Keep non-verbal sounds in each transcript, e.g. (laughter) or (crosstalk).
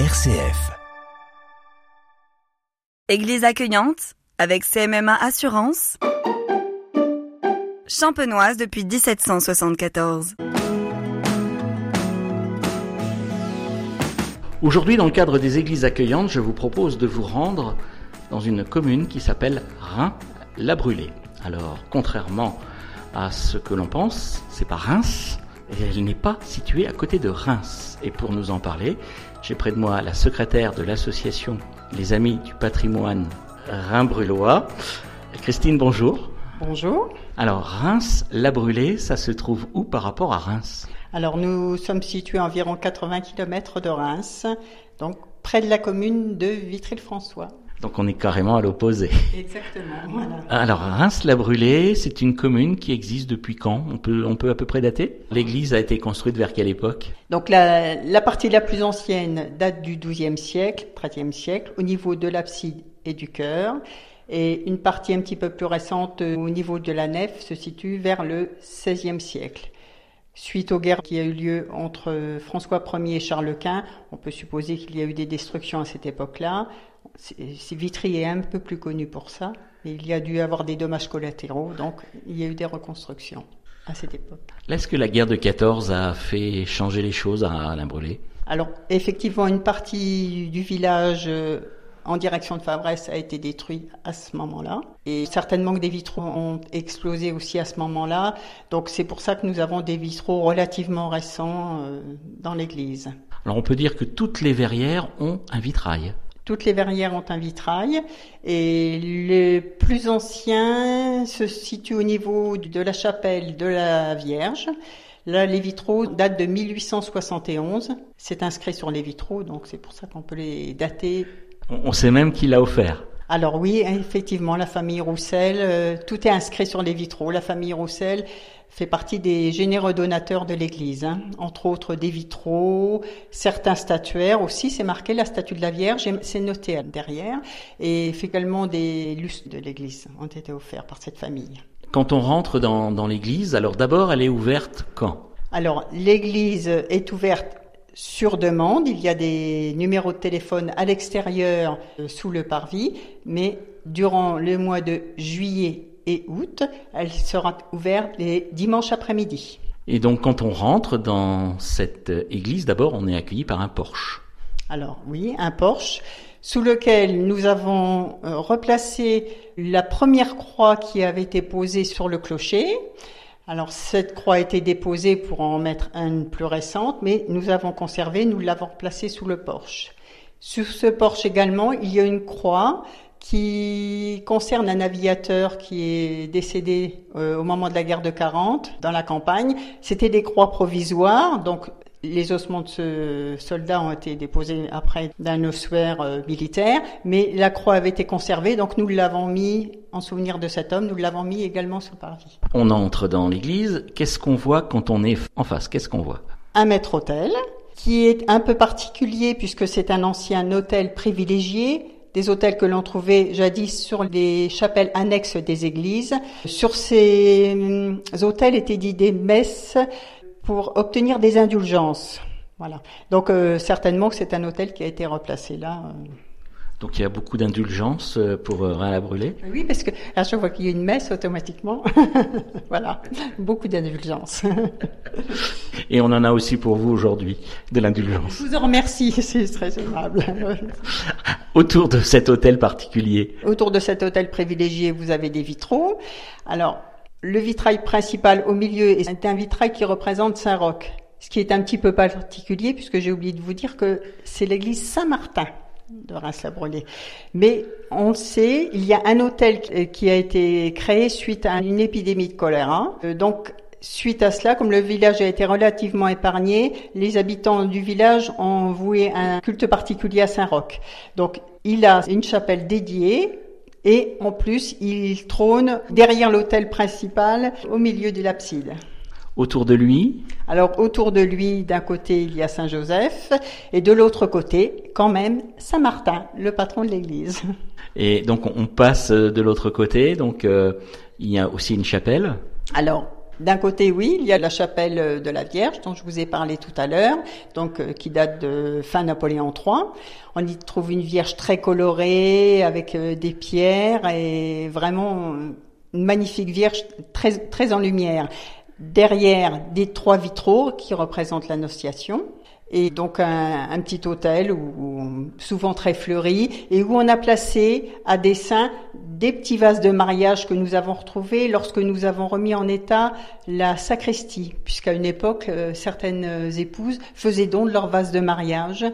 RCF. Église accueillante avec CMMA Assurance. Champenoise depuis 1774. Aujourd'hui, dans le cadre des églises accueillantes, je vous propose de vous rendre dans une commune qui s'appelle Reims-la-Brûlée. Alors, contrairement à ce que l'on pense, c'est pas Reims, et elle n'est pas située à côté de Reims. Et pour nous en parler, j'ai près de moi la secrétaire de l'association Les Amis du Patrimoine Rhin-Brûlois. Christine, bonjour. Bonjour. Alors, Reims-la-Brûlée, ça se trouve où par rapport à Reims? Alors, nous sommes situés à environ 80 km de Reims, donc près de la commune de Vitry-le-François. Donc on est carrément à l'opposé. Exactement. Voilà. Alors Reims-la-Brûlée, c'est une commune qui existe depuis quand? On peut, on peut à peu près dater? L'église a été construite vers quelle époque? Donc la, la partie la plus ancienne date du XIIe siècle, XIIIe siècle, au niveau de l'abside et du chœur. Et une partie un petit peu plus récente euh, au niveau de la nef se situe vers le XVIe siècle. Suite aux guerres qui a eu lieu entre François Ier et Charles Quint, on peut supposer qu'il y a eu des destructions à cette époque-là. C'est Vitry est un peu plus connu pour ça, il y a dû avoir des dommages collatéraux, donc il y a eu des reconstructions à cette époque. Est-ce que la guerre de 14 a fait changer les choses à Alain Brûlé? Alors effectivement, une partie du village euh, en direction de Fabresse a été détruit à ce moment-là. Et certainement que des vitraux ont explosé aussi à ce moment-là. Donc c'est pour ça que nous avons des vitraux relativement récents euh, dans l'église. Alors on peut dire que toutes les verrières ont un vitrail. Toutes les verrières ont un vitrail et les plus anciens se situent au niveau de la chapelle de la Vierge. Là, les vitraux datent de 1871. C'est inscrit sur les vitraux, donc c'est pour ça qu'on peut les dater on sait même qui l'a offert. Alors oui, effectivement, la famille Roussel, euh, tout est inscrit sur les vitraux. La famille Roussel fait partie des généreux donateurs de l'Église, hein. entre autres des vitraux, certains statuaires aussi, c'est marqué la statue de la Vierge, c'est noté derrière, et également des lustres de l'Église ont été offerts par cette famille. Quand on rentre dans, dans l'Église, alors d'abord elle est ouverte quand? Alors l'Église est ouverte sur demande. Il y a des numéros de téléphone à l'extérieur euh, sous le parvis, mais durant le mois de juillet et août, elle sera ouverte les dimanches après-midi. Et donc quand on rentre dans cette église, d'abord on est accueilli par un porche. Alors oui, un porche sous lequel nous avons euh, replacé la première croix qui avait été posée sur le clocher. Alors cette croix a été déposée pour en mettre une plus récente, mais nous avons conservé, nous l'avons placée sous le porche. Sur ce porche également, il y a une croix qui concerne un aviateur qui est décédé euh, au moment de la guerre de 40 dans la campagne. C'était des croix provisoires, donc les ossements de ce soldat ont été déposés après d'un ossuaire euh, militaire, mais la croix avait été conservée, donc nous l'avons mis en souvenir de cet homme, nous l'avons mis également sur le parvis. On entre dans l'église, qu'est-ce qu'on voit quand on est en face? Qu'est-ce qu'on voit? Un maître-autel, qui est un peu particulier puisque c'est un ancien hôtel privilégié, des hôtels que l'on trouvait jadis sur les chapelles annexes des églises. Sur ces hum, hôtels étaient dit des messes pour obtenir des indulgences. Voilà. Donc euh, certainement que c'est un hôtel qui a été replacé là. Euh. Donc il y a beaucoup d'indulgences euh, pour rien la brûler. Oui, parce que à chaque fois qu'il y a une messe, automatiquement, (laughs) voilà, beaucoup d'indulgences. (laughs) Et on en a aussi pour vous aujourd'hui, de l'indulgence. Je vous en remercie, (laughs) c'est très aimable. Autour de cet hôtel particulier. Autour de cet hôtel privilégié, vous avez des vitraux. Alors, le vitrail principal au milieu est un vitrail qui représente Saint-Roch, ce qui est un petit peu particulier puisque j'ai oublié de vous dire que c'est l'église Saint-Martin de Reims-la-Brûlée. Mais on sait, il y a un hôtel qui a été créé suite à une épidémie de choléra. Euh, donc, suite à cela, comme le village a été relativement épargné, les habitants du village ont voué un culte particulier à Saint-Roch. Donc, il a une chapelle dédiée et en plus, il trône derrière l'autel principal au milieu de l'abside. Autour de lui Alors autour de lui, d'un côté, il y a Saint Joseph et de l'autre côté, quand même, Saint Martin, le patron de l'Église. (laughs) Et donc on passe de l'autre côté, donc euh, il y a aussi une chapelle. Alors D'un côté, oui, il y a la chapelle de la Vierge dont je vous ai parlé tout à l'heure, donc euh, qui date de fin Napoléon III. On y trouve une Vierge très colorée avec euh, des pierres et vraiment une magnifique Vierge très très en lumière. Derrière, des trois vitraux qui représentent l'Annonciation et donc un, petit hôtel souvent très fleuri et où on a placé à dessin des petits vases de mariage que nous avons retrouvés lorsque nous avons remis en état la sacristie, puisqu'à une époque euh, certaines épouses faisaient don de leurs vases de mariage.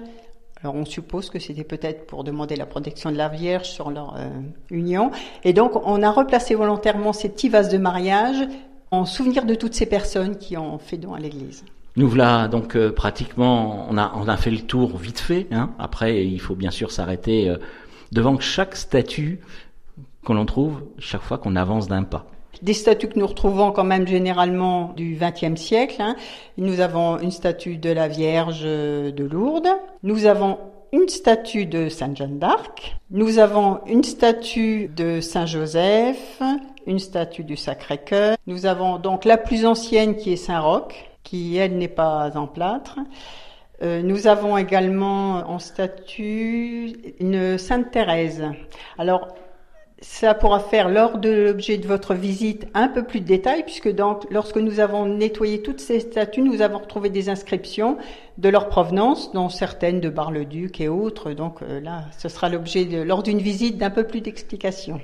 Alors on suppose que c'était peut-être pour demander la protection de la Vierge sur leur euh, union. Et donc on a replacé volontairement ces petits vases de mariage en souvenir de toutes ces personnes qui ont fait don à l'Église. Nous voilà donc euh, pratiquement, on a, fait le tour vite fait. Hein. Après, il faut bien sûr s'arrêter euh, devant chaque statue que l'on trouve chaque fois qu'on avance d'un pas. Des statues que nous retrouvons quand même généralement du XXe siècle. Hein. Nous avons une statue de la Vierge de Lourdes. Nous avons une statue de Sainte Jeanne d'Arc. Nous avons une statue de Saint Joseph, une statue du Sacré-Cœur. Nous avons donc la plus ancienne qui est Saint Roch qui elle n'est pas en plâtre. Euh, nous avons également en statue une Sainte Thérèse. Alors, ça pourra faire lors de l'objet de votre visite un peu plus de détails, puisque donc, lorsque nous avons nettoyé toutes ces statues, nous avons retrouvé des inscriptions de leur provenance, dont certaines de Bar-le-Duc et autres. Donc euh, là, ce sera l'objet lors d'une visite d'un peu plus d'explications.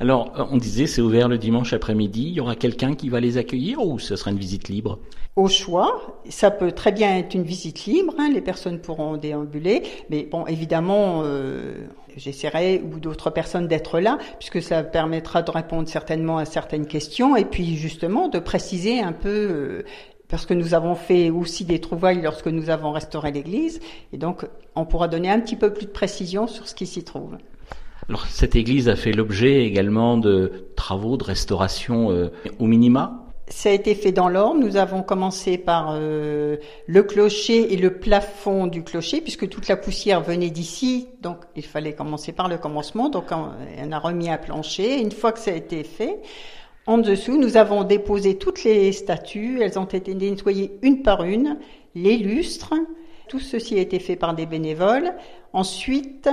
Alors, euh, on disait, c'est ouvert le dimanche après-midi. Il y aura quelqu'un qui va les accueillir ou ce sera une visite libre Au choix. Ça peut très bien être une visite libre. Hein, les personnes pourront déambuler. Mais bon, évidemment, euh, j'essaierai ou d'autres personnes d'être là, puisque ça permettra de répondre certainement à certaines questions et puis justement de préciser un peu. Euh, parce que nous avons fait aussi des trouvailles lorsque nous avons restauré l'église, et donc on pourra donner un petit peu plus de précision sur ce qui s'y trouve. Alors cette église a fait l'objet également de travaux de restauration euh, au minima ça a été fait dans l'ordre. Nous avons commencé par euh, le clocher et le plafond du clocher, puisque toute la poussière venait d'ici. Donc, il fallait commencer par le commencement. Donc, on, a remis un plancher. Une fois que ça a été fait, en dessous, nous avons déposé toutes les statues. Elles ont été nettoyées une par une. Les lustres. Tout ceci a été fait par des bénévoles. Ensuite,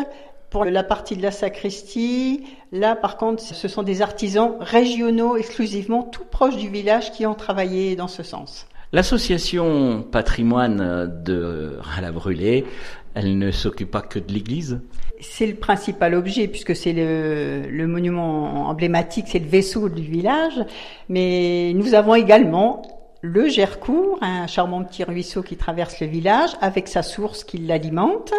pour la partie de la sacristie, là par contre, ce sont des artisans régionaux exclusivement, tout proches du village, qui ont travaillé dans ce sens. L'association patrimoine de la Brûlé, elle ne s'occupe pas que de l'église? C'est le principal objet puisque c'est le, le, monument emblématique, c'est le vaisseau du village. Mais nous avons également le Gercourt, un charmant petit ruisseau qui traverse le village avec sa source qui l'alimente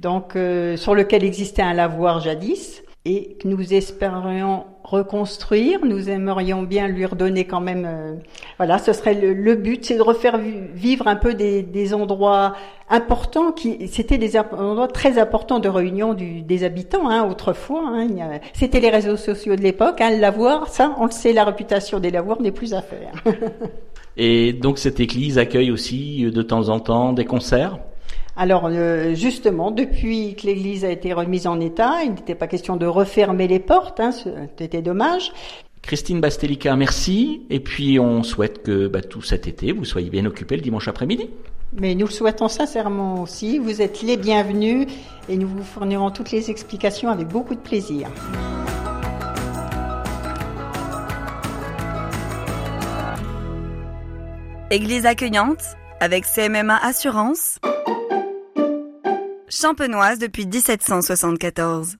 donc euh, sur lequel existait un lavoir jadis et que nous espérions reconstruire. Nous aimerions bien lui redonner quand même. Euh, voilà, ce serait le, but, c'est de refaire vivre un peu des, des endroits importants qui c'était des endroits très importants de réunion du, des habitants hein, autrefois. Hein, c'était les réseaux sociaux de l'époque. Hein, le lavoir, ça, on le sait, la réputation des lavoirs n'est plus à faire. (laughs) et donc cette église accueille aussi de temps en temps des concerts? Alors euh, justement, depuis que l'église a été remise en état, il n'était pas question de refermer les portes, hein, c'était dommage. Christine Bastelica, merci. Et puis on souhaite que bah, tout cet été, vous soyez bien occupés le dimanche après-midi. Mais nous le souhaitons sincèrement aussi. Vous êtes les bienvenus et nous vous fournirons toutes les explications avec beaucoup de plaisir. Église accueillante avec CMMA Assurance champenoise depuis 1774.